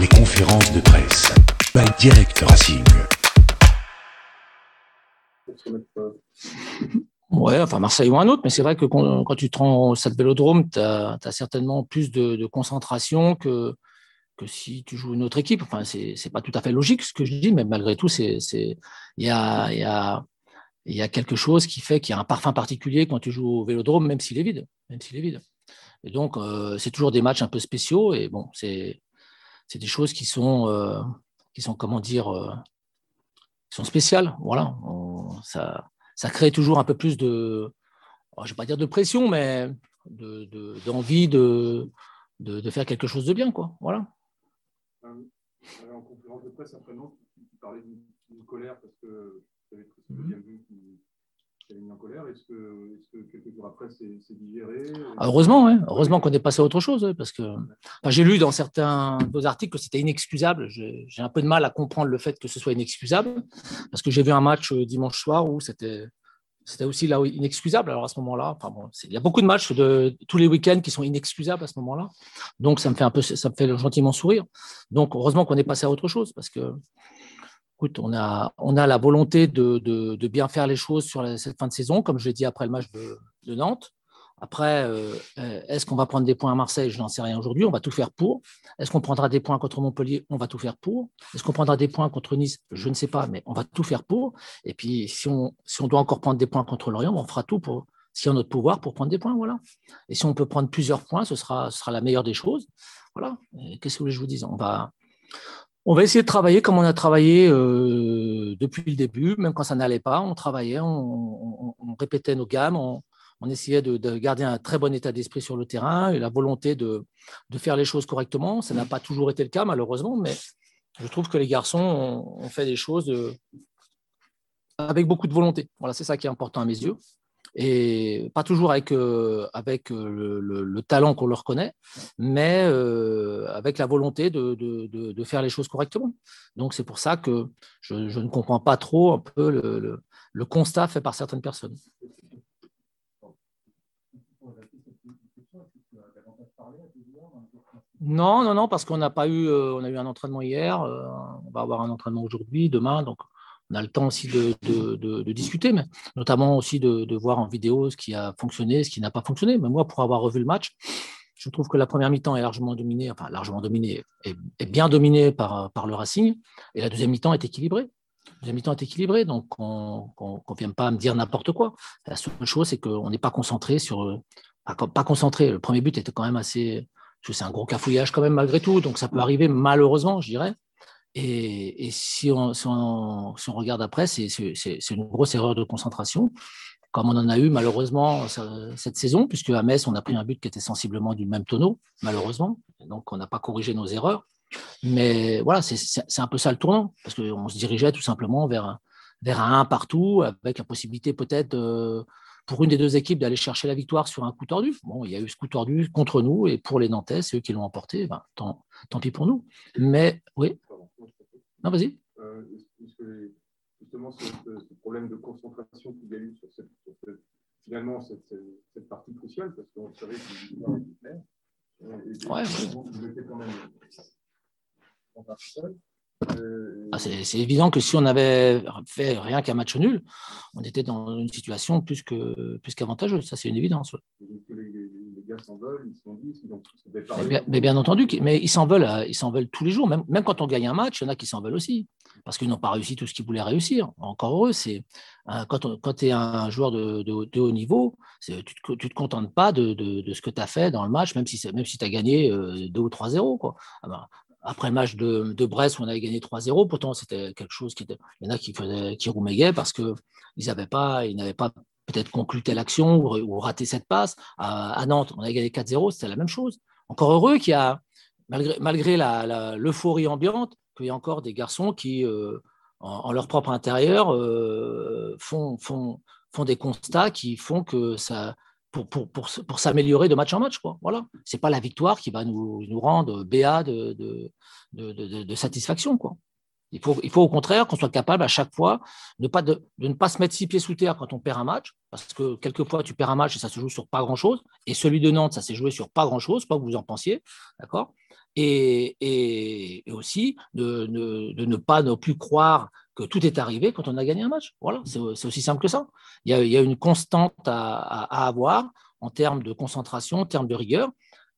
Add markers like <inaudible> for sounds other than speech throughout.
Les conférences de presse. By Direct Racing. Ouais, enfin Marseille ou un autre, mais c'est vrai que quand, tu te rends au stade Vélodrome, tu as, certainement plus de, de, concentration que, que si tu joues une autre équipe. Enfin, c'est pas tout à fait logique ce que je dis, mais malgré tout, il y a, y, a, y a quelque chose qui fait qu'il y a un parfum particulier quand tu joues au Vélodrome, même s'il est vide. Même s'il est vide. Et donc, euh, c'est toujours des matchs un peu spéciaux. Et bon, c'est des choses qui sont, euh, qui sont comment dire, euh, qui sont spéciales. Voilà. On, ça, ça crée toujours un peu plus de, oh, je ne vais pas dire de pression, mais d'envie de, de, de, faire quelque chose de bien. Quoi. Voilà. En conférence de presse après Nantes, tu parlais d'une colère parce que tu avais le deuxième but Est-ce que, quelques jours après, c'est digéré? Ah, Heureusement, ouais. heureusement qu'on est passé à autre chose. parce que j'ai lu dans certains vos articles que c'était inexcusable. J'ai un peu de mal à comprendre le fait que ce soit inexcusable parce que j'ai vu un match euh, dimanche soir où c'était c'était aussi là inexcusable. Alors à ce moment-là, enfin bon, il y a beaucoup de matchs de tous les week-ends qui sont inexcusables à ce moment-là. Donc ça me fait un peu, ça me fait gentiment sourire. Donc heureusement qu'on est passé à autre chose parce que, on a, la volonté de, bien faire les choses sur cette fin de saison, comme je l'ai dit après le match de, Nantes. Après, euh, euh, est-ce qu'on va prendre des points à Marseille? Je n'en sais rien aujourd'hui. On va tout faire pour. Est-ce qu'on prendra des points contre Montpellier? On va tout faire pour. Est-ce qu'on prendra des points contre Nice? Je ne sais pas, mais on va tout faire pour. Et puis, si on, doit encore prendre des points contre Lorient, on fera tout pour, si on a notre pouvoir, pour prendre des points. Voilà. Et si on peut prendre plusieurs points, ce sera, ce sera la meilleure des choses. Voilà. Qu'est-ce que je vous dis On va, on va essayer de travailler comme on a travaillé euh, depuis le début, même quand ça n'allait pas. On travaillait, on, répétait nos gammes, on, essayait de, garder un très bon état d'esprit sur le terrain et la volonté de, faire les choses correctement. Ça n'a pas toujours été le cas, malheureusement, mais je trouve que les garçons ont, fait des choses avec beaucoup de volonté. Voilà, c'est ça qui est important à mes yeux. Et pas toujours avec, euh, avec euh, le, talent qu'on leur connaît, mais euh, avec la volonté de, faire les choses correctement. Donc c'est pour ça que je, ne comprends pas trop un peu le constat fait par certaines personnes. Non, non, non, parce qu'on n'a pas eu, on a eu un entraînement hier, on va avoir un entraînement aujourd'hui, demain, donc on a le temps aussi de, discuter, mais notamment aussi de, voir en vidéo ce qui a fonctionné, ce qui n'a pas fonctionné. Mais moi, pour avoir revu le match, je trouve que la première mi-temps est largement dominée, enfin largement dominée, est, bien dominée par, par le Racing, et la deuxième mi-temps est équilibrée. La deuxième mi-temps est équilibrée, donc on ne vient pas me dire n'importe quoi. La seule chose, c'est qu'on n'est pas concentré sur, pas concentré. Le premier but était quand même assez, c'est un gros cafouillage quand même malgré tout, donc ça peut arriver malheureusement, je dirais. Et, si, on, regarde après, c'est une grosse erreur de concentration, comme on en a eu malheureusement cette saison, puisque à Metz, on a pris un but qui était sensiblement du même tonneau, malheureusement. donc on n'a pas corrigé nos erreurs. Mais voilà, c'est un peu ça le tournant, parce qu'on se dirigeait tout simplement vers, vers un 1 partout, avec la possibilité peut-être pour une des deux équipes d'aller chercher la victoire sur un coup tordu. Bon, il y a eu ce coup tordu contre nous et pour les Nantais, c'est eux qui l'ont emporté. Ben, tant, pis pour nous. Mais oui. Non, vas-y. Euh, justement, ce, ce, problème de concentration qu'il y a eu sur cette, sur cette finalement cette, cette, partie cruciale, parce qu'on savait que. Ouais, vous étiez quand même en seul. Ah, c'est évident que si on avait fait rien qu'un match nul, on était dans une situation plus que plus qu'avantageuse. Ça, c'est une évidence. Mais, bien entendu, mais ils s'en veulent, ils s'en veulent tous les jours. Même, même quand on gagne un match, il y en a qui s'en veulent aussi parce qu'ils n'ont pas réussi tout ce qu'ils voulaient réussir. Encore heureux, c'est euh, quand, tu es un joueur de, de, haut niveau, tu ne te, tu te, contentes pas de, de ce que tu as fait dans le match, même si, même si tu as gagné 2 euh, ou 3-0. Ah ben, après le match de, de, Brest où on avait gagné 3-0, pourtant c'était quelque chose qui était. Il y en a qui, qui parce qu'ils n'avaient pas, ils n'avaient pas peut-être conclu telle action ou, raté cette passe. À, Nantes, on avait gagné 4-0, c'était la même chose. Encore heureux qu'il y a, malgré, malgré l'euphorie ambiante, qu'il y a encore des garçons qui, euh, en, leur propre intérieur, euh, font, font, font des constats qui font que ça, pour, pour, pour, pour s'améliorer de match en match. Voilà. Ce n'est pas la victoire qui va nous, nous rendre béat de, de, de, de, satisfaction. Quoi. Il faut, il faut au contraire qu'on soit capable à chaque fois de, pas de, ne pas se mettre six pieds sous terre quand on perd un match, parce que quelquefois tu perds un match et ça se joue sur pas grand-chose, et celui de Nantes, ça s'est joué sur pas grand-chose, pas que vous en pensiez, d'accord? Et, et, aussi de, de, ne pas ne plus croire que tout est arrivé quand on a gagné un match. Voilà, c'est aussi simple que ça. Il y a, il y a une constante à, à, avoir en termes de concentration, en termes de rigueur.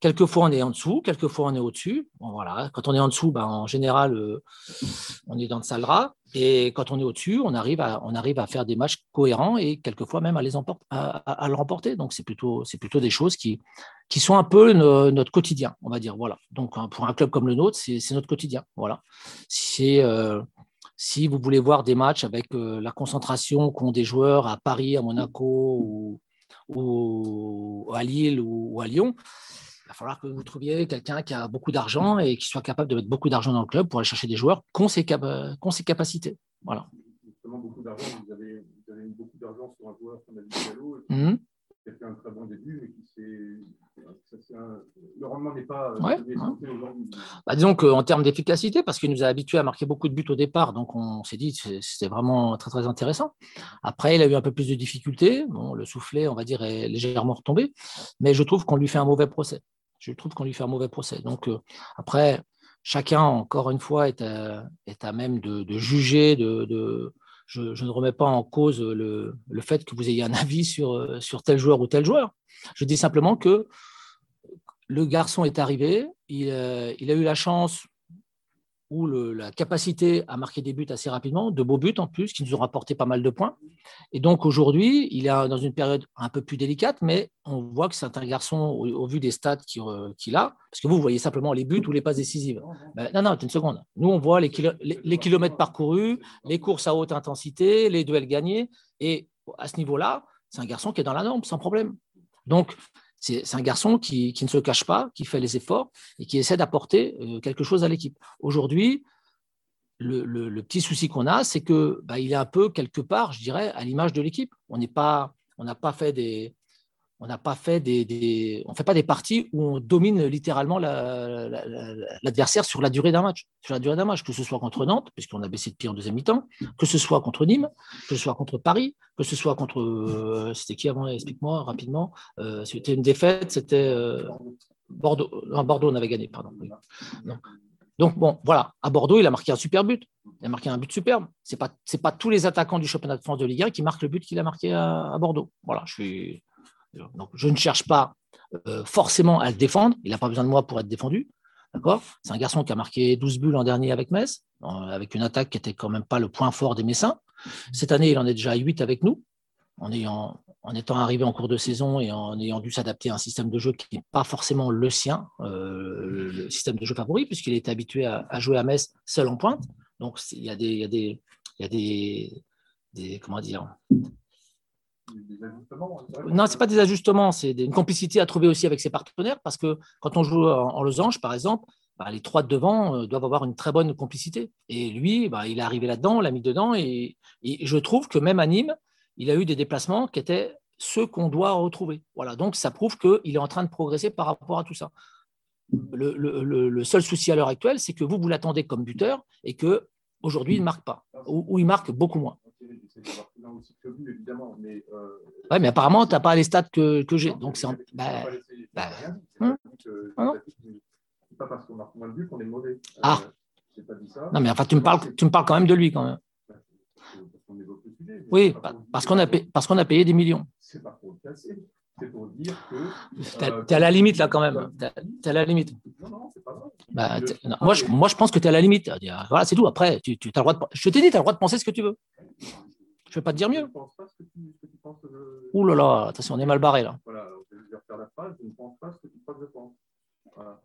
Quelquefois, on est en dessous, quelquefois, on est au-dessus. Voilà. Quand on est en dessous, ben, en général, euh, on est dans le sale rat. Et quand on est au-dessus, on arrive, à, faire des matchs cohérents et quelquefois même à, les le remporter. Donc, c'est plutôt, des choses qui, sont un peu notre quotidien, on va dire. Voilà. Donc, pour un club comme le nôtre, c'est notre quotidien. Voilà. Euh, si vous voulez voir des matchs avec euh, la concentration qu'ont des joueurs à Paris, à Monaco ou à Lille ou à Lyon, va falloir que vous trouviez quelqu'un qui a beaucoup d'argent et qui soit capable de mettre beaucoup d'argent dans le club pour aller chercher des joueurs qui ont ses, capacités. Voilà. Justement, beaucoup d'argent, vous avez, vous avez beaucoup d'argent sur un joueur comme Abidjalo, mmh. qui a fait un très bon début, mais qui s'est. Le rendement n'est pas ouais, aujourd'hui. Bah, disons qu'en termes d'efficacité, parce qu'il nous a habitués à marquer beaucoup de buts au départ, donc on s'est dit que c'était vraiment très très intéressant. Après, il a eu un peu plus de difficultés. Bon, le soufflet, on va dire, est légèrement retombé, mais je trouve qu'on lui fait un mauvais procès je trouve qu'on lui fait un mauvais procès. Donc, euh, après, chacun, encore une fois, est à, même de, juger, je, ne remets pas en cause le, fait que vous ayez un <laughs> avis sur, sur tel joueur ou tel joueur. Je dis simplement que le garçon est arrivé, il, euh, il a eu la chance la capacité à marquer des buts assez rapidement, de beaux buts en plus, qui nous ont rapporté pas mal de points. Et donc aujourd'hui, il est dans une période un peu plus délicate, mais on voit que c'est un garçon, au, vu des stats euh, qu'il a, parce que vous, voyez simplement les buts ou les passes décisives. Ben, non, non, une seconde. Nous, on voit les, les, kilomètres parcourus, les courses à haute intensité, les duels gagnés. Et à ce niveau-là, c'est un garçon qui est dans la norme, sans problème. Donc, c'est un garçon qui, ne se cache pas, qui fait les efforts et qui essaie d'apporter euh, quelque chose à l'équipe. Aujourd'hui, le, petit souci qu'on a, c'est que bah, il est un peu quelque part, je dirais, à l'image de l'équipe. On n'est on n'a pas fait des, on n'a pas fait des, on fait pas des parties où on domine littéralement l'adversaire sur la durée d'un match, sur la durée d'un match, que ce soit contre Nantes, puisqu'on a baissé de pied en deuxième mi-temps, que ce soit contre Nîmes, que ce soit contre Paris, que ce soit contre, euh, c'était qui avant Explique-moi rapidement. Euh, c'était une défaite, c'était euh, Bordeaux. Non, Bordeaux, on avait gagné, pardon. Donc bon, voilà, à Bordeaux, il a marqué un super but. Il a marqué un but superbe. C'est pas, pas tous les attaquants du championnat de France de Ligue 1 qui marquent le but qu'il a marqué à Bordeaux. Voilà, je suis donc, je ne cherche pas euh, forcément à le défendre. Il n'a pas besoin de moi pour être défendu. C'est un garçon qui a marqué 12 buts l'an dernier avec Metz, avec une attaque qui n'était quand même pas le point fort des Messins. Cette année, il en est déjà à 8 avec nous, en, étant arrivé en cours de saison et en ayant dû s'adapter à un système de jeu qui n'est pas forcément le sien, euh, le système de jeu favori, puisqu'il est habitué à, jouer à Metz seul en pointe. Donc, il y a des, des comment dire, non, ce n'est pas des ajustements, c'est une complicité à trouver aussi avec ses partenaires parce que quand on joue en, losange, par exemple, bah, les trois de devant euh, doivent avoir une très bonne complicité. Et lui, bah, il est arrivé là-dedans, l'a mis dedans. Et, je trouve que même à Nîmes, il a eu des déplacements qui étaient ceux qu'on doit retrouver. Voilà, donc ça prouve qu'il est en train de progresser par rapport à tout ça. Le, seul souci à l'heure actuelle, c'est que vous, vous l'attendez comme buteur et que aujourd'hui il ne marque pas, ou il marque beaucoup moins aussi que lui, évidemment. Mais, euh, ouais, mais apparemment, tu n'as pas les stats que, que j'ai. Donc, c'est. En... Bah, bah, hein ah c'est pas parce qu'on marque moins de buts qu'on est mauvais. Ah euh, pas dit ça. Non, mais enfin, tu me, parles, tu me parles quand même de lui, quand même. oui, parce qu'on a, payé, parce qu'on a payé des millions. C'est pas pour le casser. C'est pour dire que. Euh, tu es à la limite, là, quand même. Tu es à la limite. Non, non, c'est pas vrai. Bah, moi, je, moi, je pense que tu es à la limite. Voilà, c'est tout. Après, tu, tu as le droit de, je t'ai dit, tu as le droit de penser ce que tu veux. Je ne vais pas te dire mieux. Ouh là là, attention, on est mal barré là. Voilà, je vais refaire la phrase, je ne pense pas ce que tu crois que je pense. Voilà.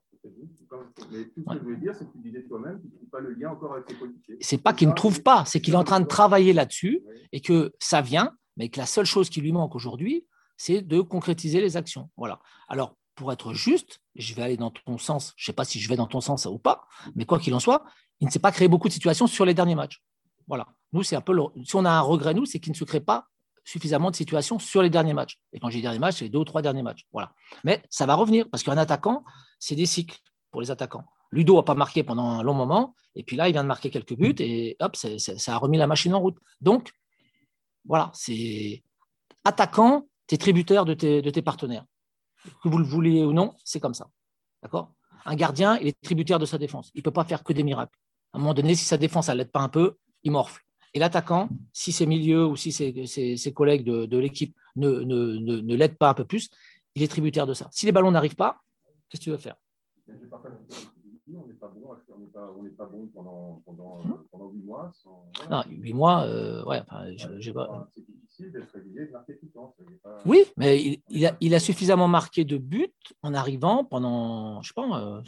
Mais tout ce que je voulais dire, c'est que tu disais toi-même qu'il ne trouve pas le lien encore avec tes politiques. C'est pas qu'il ne trouve pas, c'est qu'il est en train de travailler là-dessus et que ça vient, mais que la seule chose qui lui manque aujourd'hui, c'est de concrétiser les actions. Voilà. Alors, pour être juste, je vais aller dans ton sens, je ne sais pas si je vais dans ton sens ou pas, mais quoi qu'il en soit, il ne s'est pas créé beaucoup de situations sur les derniers matchs. Voilà. Nous, c'est un peu si on a un regret, nous, c'est qu'il ne se crée pas suffisamment de situations sur les derniers matchs. Et quand j'ai derniers matchs, c'est les deux ou trois derniers matchs. Voilà. Mais ça va revenir parce qu'un attaquant, c'est des cycles pour les attaquants. Ludo n'a pas marqué pendant un long moment, et puis là, il vient de marquer quelques buts, et hop, ça a remis la machine en route. Donc, voilà, c'est attaquant, tu es tributaire de tes, partenaires. Que vous le vouliez ou non, c'est comme ça. D'accord? Un gardien, il est tributaire de sa défense. Il ne peut pas faire que des miracles. À un moment donné, si sa défense, elle l'aide pas un peu, il morfle. Et l'attaquant, si ses milieux ou si ses, collègues de, l'équipe ne, ne, ne l'aident pas un peu plus, il est tributaire de ça. Si les ballons n'arrivent pas, qu'est-ce que tu veux faire? On n'est pas bon, pas, pendant, pendant, hmm? pendant 8 mois. Non, 8 mois, euh, ouais, enfin, j'ai pas. C'est difficile d'être régulier de marquer tout le temps. Oui, mais il, il, a, il, a, suffisamment marqué de buts en arrivant pendant, je sais pas, euh,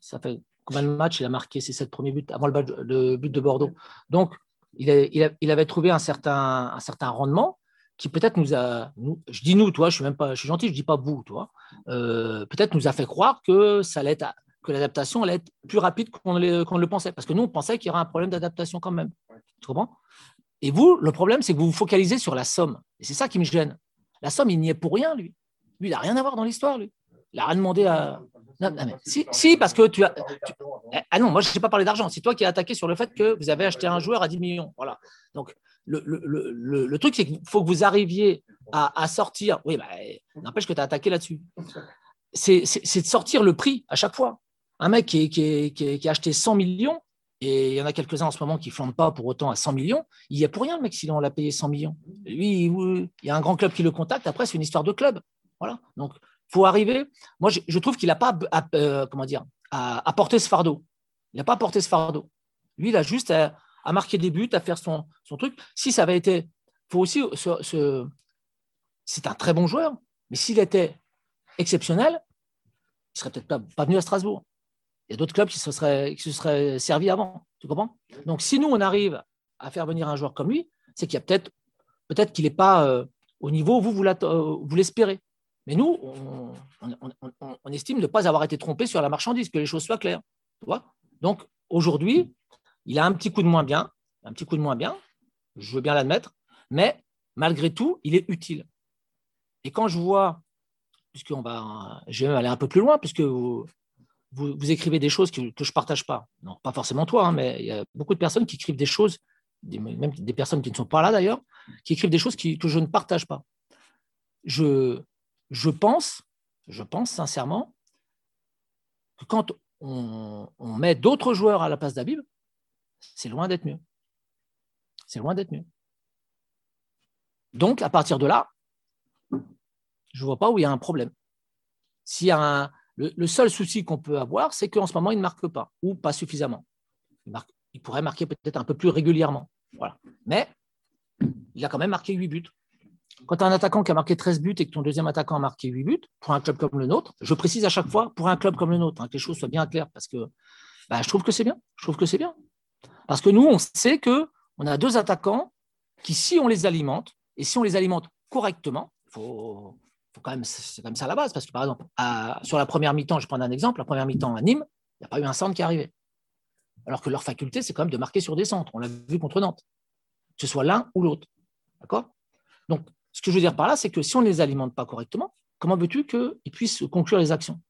ça fait combien de matchs il a marqué ses 7 premiers buts avant le, le but de Bordeaux? Donc, il, a, il, a, il, avait trouvé un certain, un certain rendement qui peut-être nous a, nous, je dis nous, toi, je suis même pas, je suis gentil, je dis pas vous, toi, euh, peut-être nous a fait croire que ça allait être que l'adaptation allait être plus rapide qu'on le pensait. Parce que nous, on pensait qu'il y aurait un problème d'adaptation quand même. Tu comprends? Et vous, le problème, c'est que vous vous focalisez sur la somme. Et c'est ça qui me gêne. La somme, il n'y est pour rien, lui. Lui, il n'a rien à voir dans l'histoire, lui. Il n'a rien demandé à. si, parce que tu as. ah non, moi, je n'ai pas parlé d'argent. C'est toi qui as attaqué sur le fait que vous avez acheté un joueur à 10 millions. Voilà. Donc, le, le, le, truc, c'est qu'il faut que vous arriviez à, sortir. Oui, bah, n'empêche que tu as attaqué là-dessus. C'est de sortir le prix à chaque fois un mec qui, a acheté 100 millions, et il y en a quelques-uns en ce moment qui ne flambent pas pour autant à 100 millions, il n'y a pour rien le mec si on l'a payé 100 millions. Lui, il y a un grand club qui le contacte, après c'est une histoire de club. Voilà. Donc, faut arriver. Moi, je, trouve qu'il n'a pas à, euh, comment dire, à, porter ce fardeau. Il n'a pas porté ce fardeau. Lui, il a juste à, marquer des buts, à faire son, truc. Si ça avait été. faut aussi. c'est un très bon joueur, mais s'il était exceptionnel, il ne serait peut-être pas, pas venu à Strasbourg il y a d'autres clubs qui se seraient, servis avant. Tu comprends? Donc, si nous, on arrive à faire venir un joueur comme lui, c'est qu'il y a peut-être peut-être qu'il n'est pas euh, au niveau où vous, vous euh, l'espérez. Mais nous, on, estime ne pas avoir été trompé sur la marchandise, que les choses soient claires. Tu vois? Donc, aujourd'hui, il a un petit coup de moins bien, un petit coup de moins bien, je veux bien l'admettre, mais malgré tout, il est utile. Et quand je vois, puisqu'on va, je vais aller un peu plus loin, puisque vous, vous, écrivez des choses que, je ne partage pas. Non, pas forcément toi, hein, mais il y a beaucoup de personnes qui écrivent des choses, même des personnes qui ne sont pas là d'ailleurs, qui écrivent des choses que je ne partage pas. Je, je, pense, je pense sincèrement que quand on, met d'autres joueurs à la place d'Abib, c'est loin d'être mieux. C'est loin d'être mieux. Donc, à partir de là, je ne vois pas où il y a un problème. S'il y a un, le, seul souci qu'on peut avoir, c'est qu'en ce moment, il ne marque pas, ou pas suffisamment. Il, pourrait marquer peut-être un peu plus régulièrement. Mais il a quand même marqué 8 buts. Quand tu as un attaquant qui a marqué 13 buts et que ton deuxième attaquant a marqué 8 buts, pour un club comme le nôtre, je précise à chaque fois, pour un club comme le nôtre, hein, que les choses soient bien claires, parce que bah, je trouve que c'est bien. Je trouve que c'est bien. Parce que nous, on sait qu'on a deux attaquants qui, si on les alimente, et si on les alimente correctement, il faut, quand même, c'est comme ça la base. Parce que par exemple, sur la première mi-temps, je prends un exemple, la première mi-temps à Nîmes, il n'y a pas eu un centre qui est arrivé. Alors que leur faculté, c'est quand même de marquer sur des centres. On l'a vu contre Nantes. Que ce soit l'un ou l'autre. D'accord? Donc, ce que je veux dire par là, c'est que si on ne les alimente pas correctement, comment veux-tu qu'ils puissent conclure les actions?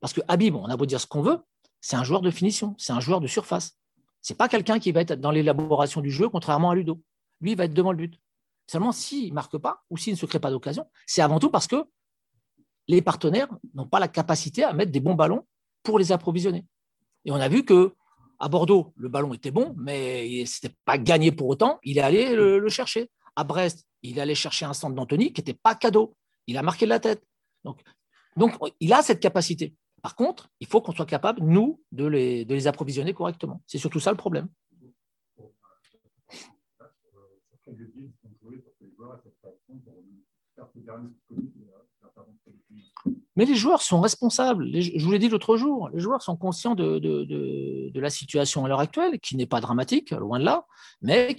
Parce que on a beau dire ce qu'on veut, c'est un joueur de finition, c'est un joueur de surface. Ce n'est pas quelqu'un qui va être dans l'élaboration du jeu, contrairement à Ludo. Lui, il va être devant le but. Seulement, s'il ne marque pas ou s'il ne se crée pas d'occasion, c'est avant tout parce que les partenaires n'ont pas la capacité à mettre des bons ballons pour les approvisionner. Et on a vu que à Bordeaux, le ballon était bon, mais ce n'était pas gagné pour autant. Il est allé le, chercher. À Brest, il est allé chercher un centre d'Anthony qui n'était pas cadeau. Il a marqué de la tête. Donc, donc, il a cette capacité. Par contre, il faut qu'on soit capable, nous, de les, de les approvisionner correctement. C'est surtout ça le problème. Mais les joueurs sont responsables. je vous l'ai dit l'autre jour, les joueurs sont conscients de, de, la situation à l'heure actuelle, qui n'est pas dramatique, loin de là, mais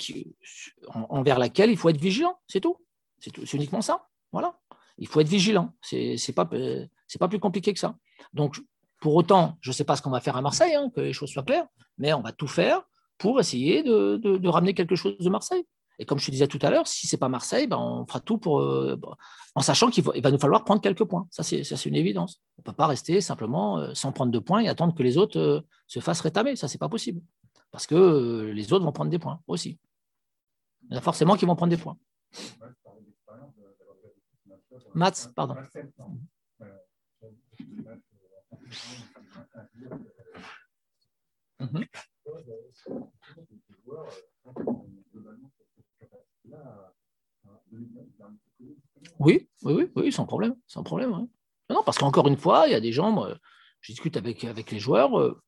envers laquelle il faut être vigilant, c'est tout. C'est uniquement ça. Voilà. Il faut être vigilant. C'est pas, pas plus compliqué que ça. Donc, pour autant, je ne sais pas ce qu'on va faire à Marseille, hein, que les choses soient claires, mais on va tout faire pour essayer de, ramener quelque chose de Marseille. Et comme je te disais tout à l'heure, si ce n'est pas Marseille, ben, on fera tout pour. Euh, en sachant qu'il va nous falloir prendre quelques points. Ça, c'est une évidence. On ne peut pas rester simplement euh, sans prendre de points et attendre que les autres euh, se fassent rétamer. Ça, ce n'est pas possible. Parce que les autres vont prendre des points aussi. Il y a forcément qu'ils vont prendre des points. Mats, pardon. Mhm. Oui, oui, oui, sans problème, sans problème. Non, parce qu'encore une fois, il y a des gens, je discute avec, les joueurs, euh,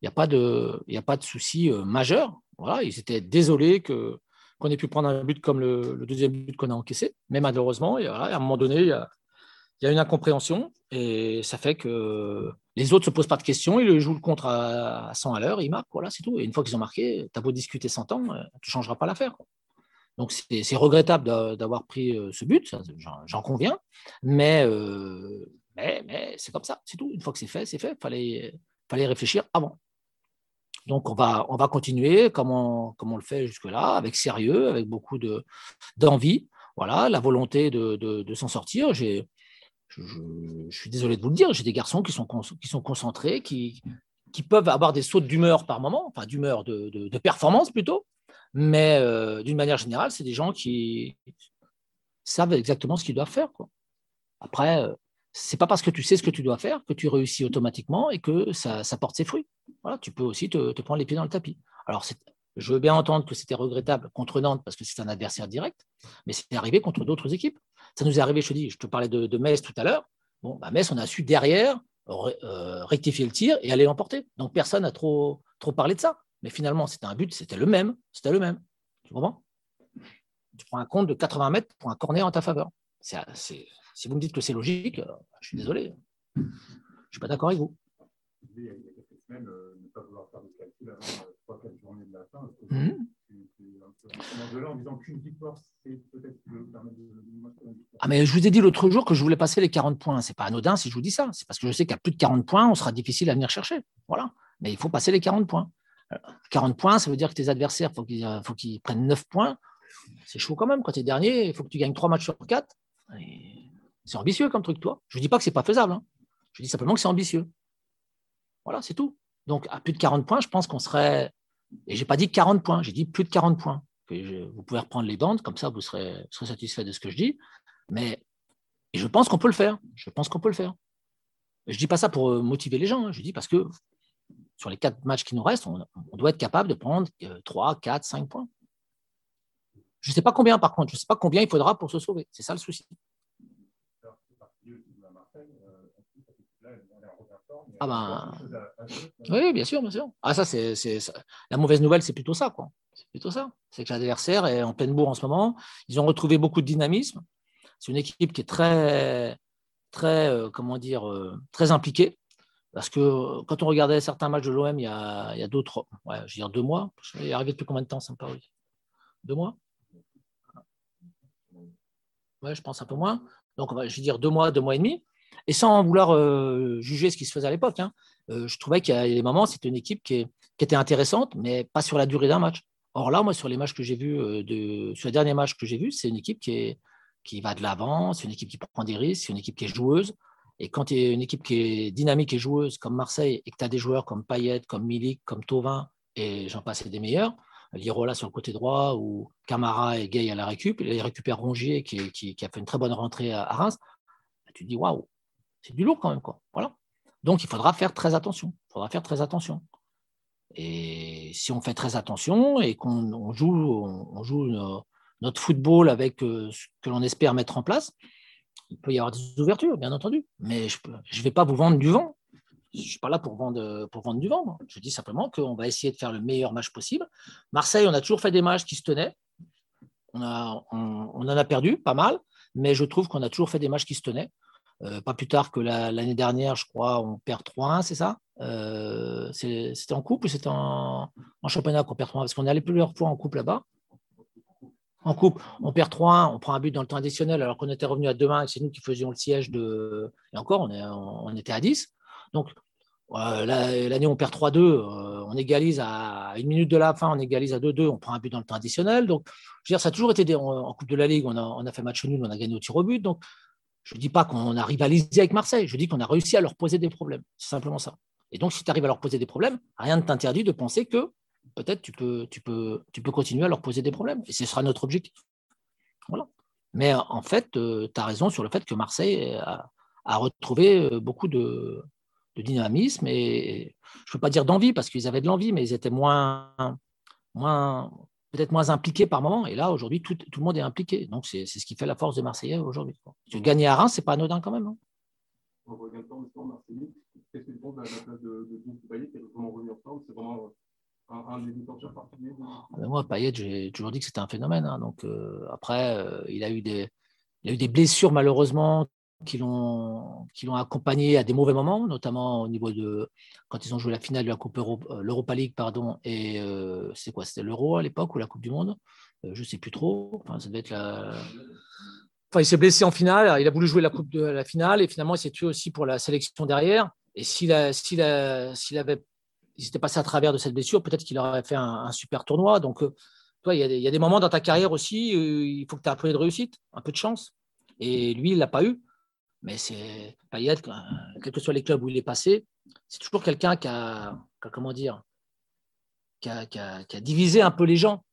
il n'y a pas de, souci euh, majeur. Voilà, ils étaient désolés qu'on ait pu prendre un but comme le, deuxième but qu'on a encaissé, mais malheureusement, à un moment donné, il y a, une incompréhension et ça fait que les autres ne se posent pas de questions, ils jouent le contre à 100 à l'heure, ils marquent, voilà, c'est tout. Et une fois qu'ils ont marqué, tu as beau discuter 100 ans, euh, tu ne changeras pas l'affaire. Donc c'est regrettable d'avoir pris euh, ce but, j'en conviens, mais, euh, mais, mais c'est comme ça, c'est tout. Une fois que c'est fait, c'est fait. Il fallait, fallait réfléchir avant. Donc on va, on va continuer comme on, on le fait jusque-là, avec sérieux, avec beaucoup d'envie. voilà, la volonté de, de, s'en sortir. J'ai je, suis désolé de vous le dire, j'ai des garçons qui sont, qui sont concentrés, qui, qui peuvent avoir des sautes d'humeur par moment, enfin d'humeur, de, de, performance plutôt, mais euh, d'une manière générale, c'est des gens qui savent exactement ce qu'ils doivent faire. Après, euh, c'est pas parce que tu sais ce que tu dois faire que tu réussis automatiquement et que ça, porte ses fruits. Voilà, tu peux aussi te, prendre les pieds dans le tapis. Alors, je veux bien entendre que c'était regrettable contre Nantes parce que c'est un adversaire direct, mais c'est arrivé contre d'autres équipes. Ça nous est arrivé, je te dis, je te parlais de, Metz tout à l'heure. Bon, bah Metz, on a su derrière euh, rectifier le tir et aller l'emporter. Donc personne n'a trop parlé de ça. Mais finalement, c'était un but, c'était le même. C'était le même. Tu comprends? Tu prends un compte de 80 mètres pour un corner en ta faveur. si vous me dites que c'est logique, euh, je suis désolé. Je ne suis pas d'accord avec vous. Il y a quelques semaines, euh, ne pas vouloir faire de calcul avant 3-4 journées de la fin. Ah, mais je vous ai dit l'autre jour que je voulais passer les 40 points. C'est pas anodin si je vous dis ça. C'est parce que je sais qu'à plus de 40 points, on sera difficile à venir chercher. Voilà. Mais il faut passer les 40 points. 40 points, ça veut dire que tes adversaires, il faut qu'ils prennent 9 points. C'est chaud quand même. Quand tu es dernier, il faut que tu gagnes 3 matchs sur 4. C'est ambitieux comme truc, toi. Je ne dis pas que ce n'est pas faisable. Hein. Je dis simplement que c'est ambitieux. Voilà, c'est tout. Donc, à plus de 40 points, je pense qu'on serait et je n'ai pas dit 40 points, j'ai dit plus de 40 points. vous pouvez reprendre les dents, comme ça vous serez, satisfait de ce que je dis. Mais je pense qu'on peut le faire. Je pense qu'on peut le faire. je ne dis pas ça pour euh, motiver les gens. Hein. Je dis parce que sur les quatre matchs qui nous restent, on, doit être capable de prendre 3, 4, 5 points. Je ne sais pas combien, par contre. Je ne sais pas combien il faudra pour se sauver. C'est ça le souci. Ah ben, oui, bien sûr, bien sûr. Ah ça, c'est, la mauvaise nouvelle, c'est plutôt ça, quoi. C'est plutôt ça. C'est que l'adversaire est en pleine bourre en ce moment. Ils ont retrouvé beaucoup de dynamisme. C'est une équipe qui est très, très, euh, comment dire, euh, très impliquée. Parce que quand on regardait certains matchs de l'OM, il y a, d'autres, je veux dire deux mois. Il est arrivé depuis combien de temps, ça me paraît Deux mois? Ouais, je pense un peu moins. Donc, je vais dire deux mois, deux mois et demi. Et sans vouloir euh, juger ce qui se faisait à l'époque, hein, euh, je trouvais qu'il y a des moments, c'était une équipe qui, était intéressante, mais pas sur la durée d'un match. Or là, moi, sur les matchs que j'ai vus, euh, sur les derniers matchs que j'ai vus, c'est une équipe qui, est, qui va de l'avant, c'est une équipe qui prend des risques, c'est une équipe qui est joueuse. Et quand tu es une équipe qui est dynamique et joueuse comme Marseille et que tu as des joueurs comme Payet, comme Milik, comme Tovin, et j'en passe des meilleurs, Lirola sur le côté droit ou Camara et Gay à la récup, et il récupère Rongier qui, a fait une très bonne rentrée à, Reims, bah, tu te dis waouh, c'est du lourd quand même. Quoi. Voilà. Donc il faudra faire très attention. Il faudra faire très attention. Et si on fait très attention et qu'on joue, on, joue notre football avec euh, ce que l'on espère mettre en place, il peut y avoir des ouvertures, bien entendu. Mais je ne vais pas vous vendre du vent. Je ne suis pas là pour vendre, du vent. Je dis simplement qu'on va essayer de faire le meilleur match possible. Marseille, on a toujours fait des matchs qui se tenaient. On, en a perdu pas mal, mais je trouve qu'on a toujours fait des matchs qui se tenaient. Euh, pas plus tard que l'année dernière, je crois, on perd 3-1, c'est ça? Euh, C'était en coupe ou c'était en, championnat qu'on perd 3-1 Parce qu'on est allé plusieurs fois en coupe là-bas. En coupe, on perd 3-1, on prend un but dans le temps additionnel alors qu'on était revenu à 2-1 et c'est nous qui faisions le siège de. Et encore, on, était à 10. Donc, euh, l'année on perd 3-2, on égalise à une minute de la fin, on égalise à 2-2, on prend un but dans le temps additionnel. Donc, je veux dire, ça a toujours été en, Coupe de la Ligue, on a, on a, fait match nul, on a gagné au tir au but. Donc, je ne dis pas qu'on a rivalisé avec Marseille, je dis qu'on a réussi à leur poser des problèmes. C'est simplement ça. Et donc, si tu arrives à leur poser des problèmes, rien ne t'interdit de penser que peut-être tu peux, tu, peux, tu peux continuer à leur poser des problèmes. Et ce sera notre objectif. Voilà. Mais en fait, tu as raison sur le fait que Marseille a, a retrouvé beaucoup de, de dynamisme et je ne peux pas dire d'envie parce qu'ils avaient de l'envie, mais ils étaient moins, moins peut-être moins impliqués par moment. Et là, aujourd'hui, tout, tout, le monde est impliqué. Donc, c'est ce qui fait la force de Marseillais aujourd'hui. Gagner à Reims, ce n'est pas anodin quand même. Hein. On Marseillais. Qu'est-ce que tu penses de la place de, de Payet qui est vraiment revenu en forme? C'est vraiment Moi, Payet, j'ai toujours dit que c'était un phénomène. Hein. Donc, euh, après, euh, il, a eu des, il a eu des blessures malheureusement qui l'ont accompagné à des mauvais moments, notamment au niveau de quand ils ont joué la finale de la Coupe Euro, euh, l'Europa League, pardon, et euh, c'est quoi C'était l'Euro à l'époque ou la Coupe du Monde? Je ne sais plus trop. Enfin, ça devait être la. Enfin, il s'est blessé en finale. Il a voulu jouer la Coupe de la finale et finalement, il s'est tué aussi pour la sélection derrière. Et s'il s'il avait, il s'était passé à travers de cette blessure, peut-être qu'il aurait fait un, super tournoi. Donc, toi, il y, a des, moments dans ta carrière aussi, il faut que tu aies un peu de réussite, un peu de chance. Et lui, il l'a pas eu. Mais c'est Payet, quels que soient les clubs où il est passé, c'est toujours quelqu'un qui a, comment dire, qui divisé un peu les gens.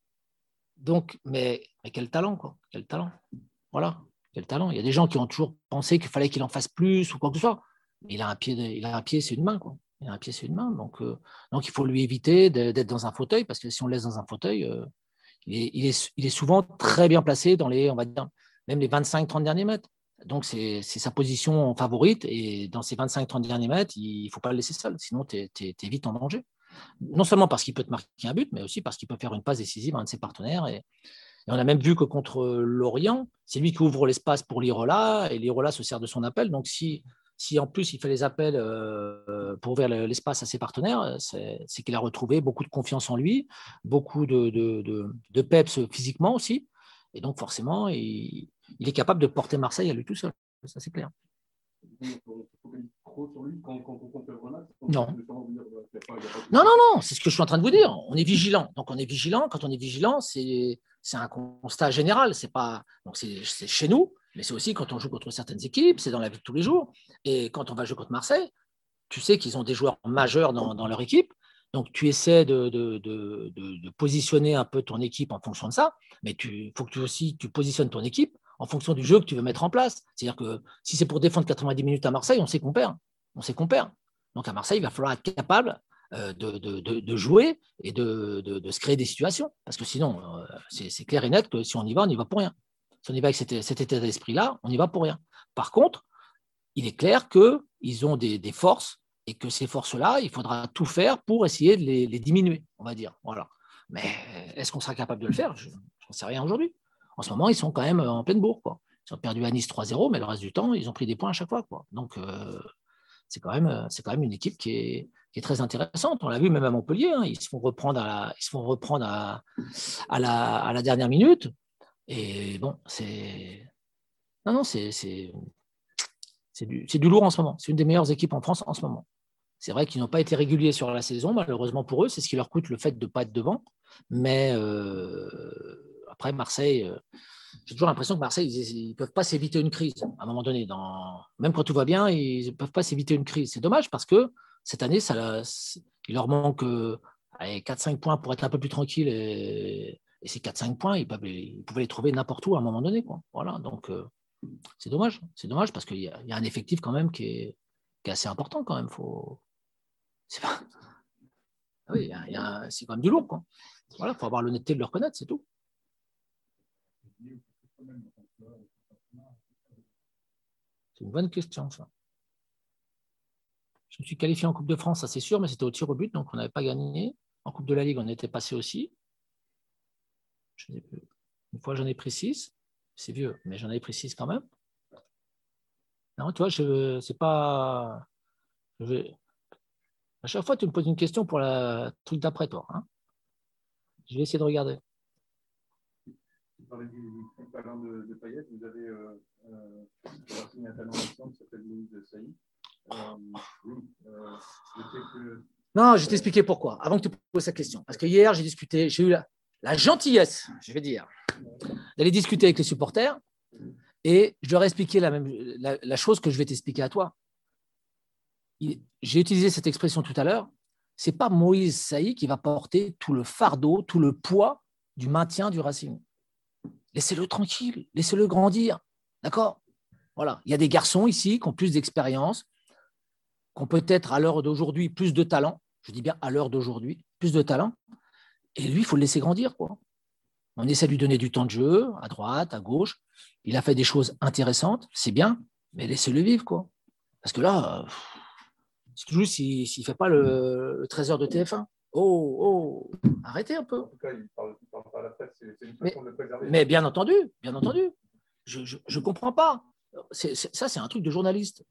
Donc, mais, mais quel talent, quoi. Quel talent. Voilà, quel talent. Il y a des gens qui ont toujours pensé qu'il fallait qu'il en fasse plus ou quoi que ce soit. Mais il a un pied, il a un pied, c'est une main, quoi. Il a un pied, c'est une main. Donc, euh, donc, il faut lui éviter d'être dans un fauteuil, parce que si on le laisse dans un fauteuil, euh, il, est, souvent très bien placé dans les, on va dire, même les 25-30 derniers mètres. Donc, c'est sa position favorite. Et dans ces 25-30 derniers mètres, il ne faut pas le laisser seul. Sinon, tu es, vite en danger. Non seulement parce qu'il peut te marquer un but, mais aussi parce qu'il peut faire une passe décisive à un de ses partenaires. Et, on a même vu que contre Lorient, c'est lui qui ouvre l'espace pour l'Irola. Et l'Irola se sert de son appel. Donc, si, si en plus il fait les appels euh, pour ouvrir l'espace à ses partenaires, c'est qu'il a retrouvé beaucoup de confiance en lui, beaucoup de, peps physiquement aussi. Et donc, forcément, il, il est capable de porter Marseille à lui tout seul. Ça, c'est clair. Non. Non, non, non, c'est ce que je suis en train de vous dire. On est vigilant. Donc, on est vigilant. Quand on est vigilant, c'est un constat général. C'est pas donc c'est chez nous, mais c'est aussi quand on joue contre certaines équipes, c'est dans la vie de tous les jours. Et quand on va jouer contre Marseille, tu sais qu'ils ont des joueurs majeurs dans, leur équipe. Donc, tu essaies de, positionner un peu ton équipe en fonction de ça, mais il faut que tu aussi tu positionnes ton équipe en fonction du jeu que tu veux mettre en place. C'est-à-dire que si c'est pour défendre 90 minutes à Marseille, on sait qu'on perd. On sait qu'on perd. Donc à Marseille, il va falloir être capable euh, de, jouer et de, se créer des situations. Parce que sinon, euh, c'est clair et net que si on y va, on n'y va pour rien. Si on y va avec cet, état d'esprit-là, on n'y va pour rien. Par contre, il est clair qu'ils ont des, forces et que ces forces-là, il faudra tout faire pour essayer de les, diminuer, on va dire. Voilà. Mais est-ce qu'on sera capable de le faire? Je n'en sais rien aujourd'hui en ce moment, ils sont quand même en pleine bourre. Quoi. Ils ont perdu à Nice 3-0, mais le reste du temps, ils ont pris des points à chaque fois. Quoi. Donc, euh, c'est quand, même, une équipe qui est, très intéressante. On l'a vu même à Montpellier, hein. ils se font reprendre, à la dernière minute. Et bon, c'est. Non, non, c'est. C'est du, du, lourd en ce moment. C'est une des meilleures équipes en France en ce moment. C'est vrai qu'ils n'ont pas été réguliers sur la saison, malheureusement pour eux, c'est ce qui leur coûte le fait de ne pas être devant. Mais euh, après, Marseille, euh, j'ai toujours l'impression que Marseille, ils ne peuvent pas s'éviter une crise à un moment donné. Dans... Même quand tout va bien, ils ne peuvent pas s'éviter une crise. C'est dommage parce que cette année, ça, il leur manque 4-5 points pour être un peu plus tranquille. Ces 4-5 points, ils, pouvaient les trouver n'importe où à un moment donné. Quoi. Voilà, donc euh, c'est dommage. C'est dommage parce qu'il y, a un effectif quand même qui est, assez important quand même. Faut... C'est pas... Quand même du lourd. Quoi. Voilà, faut avoir l'honnêteté de le reconnaître, c'est tout. C'est une bonne question, ça. Je me suis qualifié en Coupe de France, ça c'est sûr, mais c'était au tir au but, donc on n'avait pas gagné. En Coupe de la Ligue, on était passé aussi. Une fois, j'en ai pris 6. C'est vieux, mais j'en ai pris 6 quand même. Non, tu vois, je c'est pas. Je vais... À chaque fois, tu me poses une question pour la truc d'après toi. Hein. je vais essayer de regarder parlais du, du talent de, de Payet, vous avez euh, euh, un talent ensemble qui s'appelle Louise Saïd. Euh, euh, que Non, je vais t'expliquer pourquoi, avant que tu poses cette question. Parce que hier, j'ai discuté, j'ai eu la, gentillesse, je vais dire, d'aller discuter avec les supporters et je leur ai expliqué la, même, la, chose que je vais t'expliquer à toi. J'ai utilisé cette expression tout à l'heure. C'est pas Moïse Saï qui va porter tout le fardeau, tout le poids du maintien du Racing. Laissez-le tranquille, laissez-le grandir. D'accord? Voilà. Il y a des garçons ici qui ont plus d'expérience, qui ont peut-être à l'heure d'aujourd'hui plus de talent. Je dis bien à l'heure d'aujourd'hui, plus de talent. Et lui, il faut le laisser grandir. Quoi. On essaie de lui donner du temps de jeu, à droite, à gauche. Il a fait des choses intéressantes, c'est bien, mais laissez-le vivre. Quoi. Parce que là, c'est toujours s'il ne fait pas le, 13 heures de TF1. Oh, oh, arrêtez un peu. En tout cas, il parle, parle pas à la presse, c'est une façon mais, de le préserver. Mais bien entendu, bien entendu. Je ne comprends pas. ça, c'est un truc de journaliste.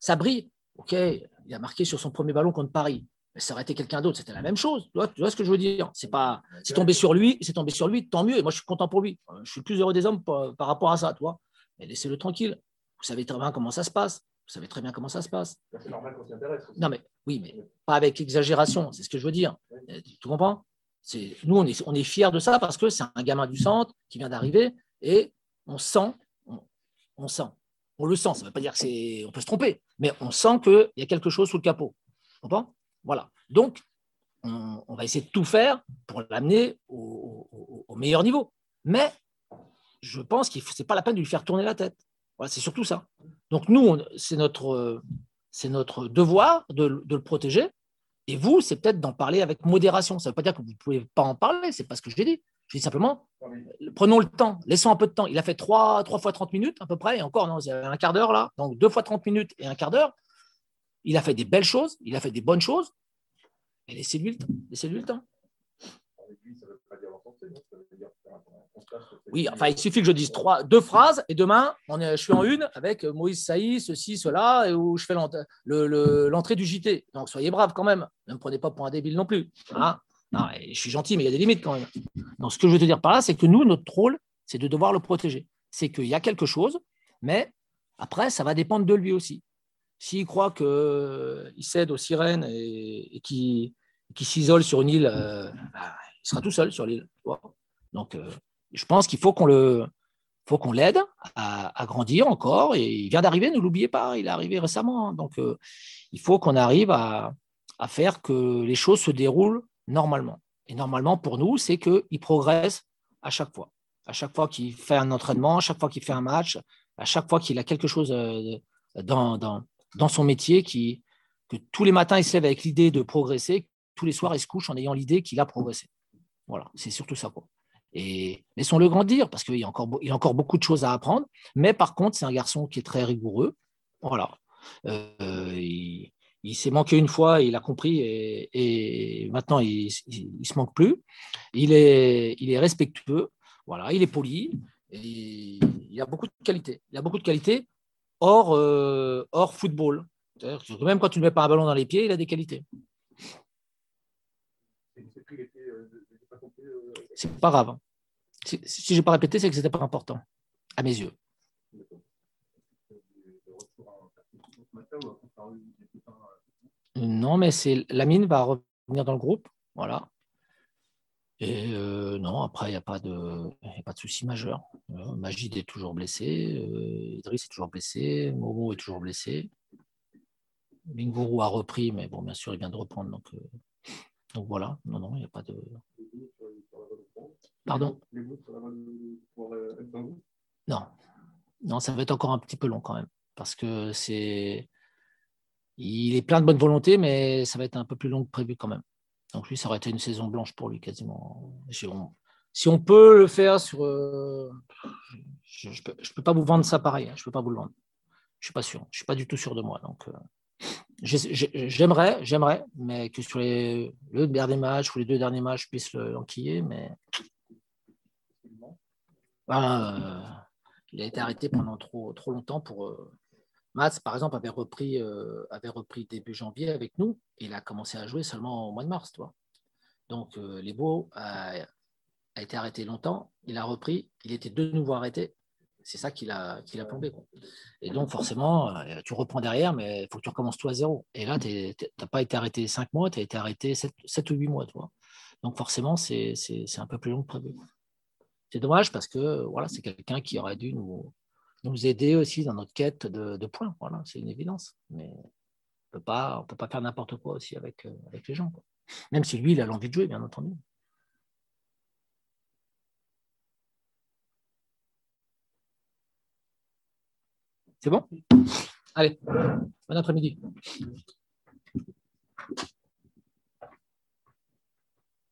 ça brille. OK, il a marqué sur son premier ballon contre Paris. Mais ça aurait été quelqu'un d'autre, c'était la même chose. Tu vois, tu vois, ce que je veux dire? C'est pas, c'est tombé sur lui, c'est tombé sur lui, tant mieux. Et moi, je suis content pour lui. Je suis plus heureux des hommes par, rapport à ça, tu vois. Mais laissez-le tranquille. Vous savez très bien comment ça se passe. Vous savez très bien comment ça se passe. C'est normal qu'on s'y intéresse. Non, mais oui, mais pas avec exagération. C'est ce que je veux dire. Euh, tu comprends? C'est, Nous, on est, on est fiers de ça parce que c'est un gamin du centre qui vient d'arriver et on sent, on sent on le sent. Ça ne veut pas dire que c'est, on peut se tromper, mais on sent qu'il y a quelque chose sous le capot. Voilà. Donc, on, va essayer de tout faire pour l'amener au, meilleur niveau. Mais je pense que ce n'est pas la peine de lui faire tourner la tête. Voilà, c'est surtout ça. Donc, nous, c'est notre, notre devoir de, le protéger. Et vous, c'est peut-être d'en parler avec modération. Ça ne veut pas dire que vous ne pouvez pas en parler, c'est pas ce que je dit. Je dis simplement, prenons le temps, laissons un peu de temps. Il a fait 3, fois 30 minutes à peu près, et encore, non, c'est un quart d'heure là. Donc deux fois 30 minutes et un quart d'heure. Il a fait des belles choses, il a fait des bonnes choses. Et laissez-lui le temps. Oui, enfin, il suffit que je dise trois, deux phrases et demain, je suis en une avec Moïse Saï, ceci, cela, et où je fais l'entrée du JT. Donc soyez braves quand même. Ne me prenez pas pour un débile non plus. Hein je suis gentil, mais il y a des limites quand même. Donc, ce que je veux te dire par là, c'est que nous, notre rôle, c'est de devoir le protéger. C'est qu'il y a quelque chose, mais après, ça va dépendre de lui aussi. S'il croit qu'il cède aux sirènes et, qu'il s'isole sur une île, euh, bah, il sera tout seul sur l'île. Donc, euh, je pense qu'il faut qu'on le, faut qu'on l'aide à, grandir encore. Et il vient d'arriver, ne l'oubliez pas, il est arrivé récemment. Hein. Donc, euh, il faut qu'on arrive à, à, faire que les choses se déroulent normalement. Et normalement, pour nous, c'est qu'il progresse à chaque fois. À chaque fois qu'il fait un entraînement, à chaque fois qu'il fait un match, à chaque fois qu'il a quelque chose euh, dans, dans, dans son métier, qui, que tous les matins, il se lève avec l'idée de progresser, tous les soirs, il se couche en ayant l'idée qu'il a progressé. Voilà, c'est surtout ça. Quoi. Et laissons-le grandir, parce qu'il y, a encore, a encore beaucoup de choses à apprendre. Mais par contre, c'est un garçon qui est très rigoureux. Voilà. Euh, il, s'est manqué une fois, il a compris et, maintenant il, ne se manque plus. Il est, il est respectueux, voilà, il est poli il a beaucoup de qualités. Il a beaucoup de qualités hors, euh, hors football. Même quand tu ne mets pas un ballon dans les pieds, il a des qualités. C'est pas grave. Si, si je n'ai pas répété, c'est que ce n'était pas important, à mes yeux. Non, mais c'est Lamine va revenir dans le groupe. Voilà. Et euh, non, après, il n'y a pas de, pas de souci majeur. Euh, Magid est toujours blessé, euh, Idriss est toujours blessé, Momo est toujours blessé. Bingourou a repris, mais bon, bien sûr, il vient de reprendre. Donc, donc voilà, non, non, il n'y a pas de. Pardon? Non, non, ça va être encore un petit peu long quand même, parce que c'est il est plein de bonne volonté, mais ça va être un peu plus long que prévu quand même. Donc lui, ça aurait été une saison blanche pour lui quasiment. Si on, peut le faire sur... Euh, je ne peux, pas vous vendre ça pareil, hein. je ne peux pas vous le vendre. Je ne suis pas sûr, je ne suis pas du tout sûr de moi. Donc euh, j'aimerais, j'aimerais, mais que sur les, le dernier match ou les deux derniers matchs, je puisse l'enquiller, mais... Euh, il a été arrêté pendant trop, trop longtemps pour Mats, par exemple, avait repris, euh, avait repris début janvier avec nous et il a commencé à jouer seulement au mois de mars. Toi. Donc, euh, les Lesbo a, a, été arrêté longtemps. Il a repris. Il était de nouveau arrêté. c'est ça qui l'a qui plombé. Et donc, forcément, euh, tu reprends derrière, mais il faut que tu recommences tout à zéro. Et là, tu n'as pas été arrêté 5 mois, tu as été arrêté 7, ou 8 mois. Toi. Donc, forcément, c'est un peu plus long que prévu. C'est dommage parce que voilà, c'est quelqu'un qui aurait dû nous, nous aider aussi dans notre quête de, points. Voilà, c'est une évidence. Mais on ne peut pas faire n'importe quoi aussi avec, euh, avec les gens. Même si lui, il a l'envie de jouer, bien entendu. C'est bon? Allez, bon après-midi.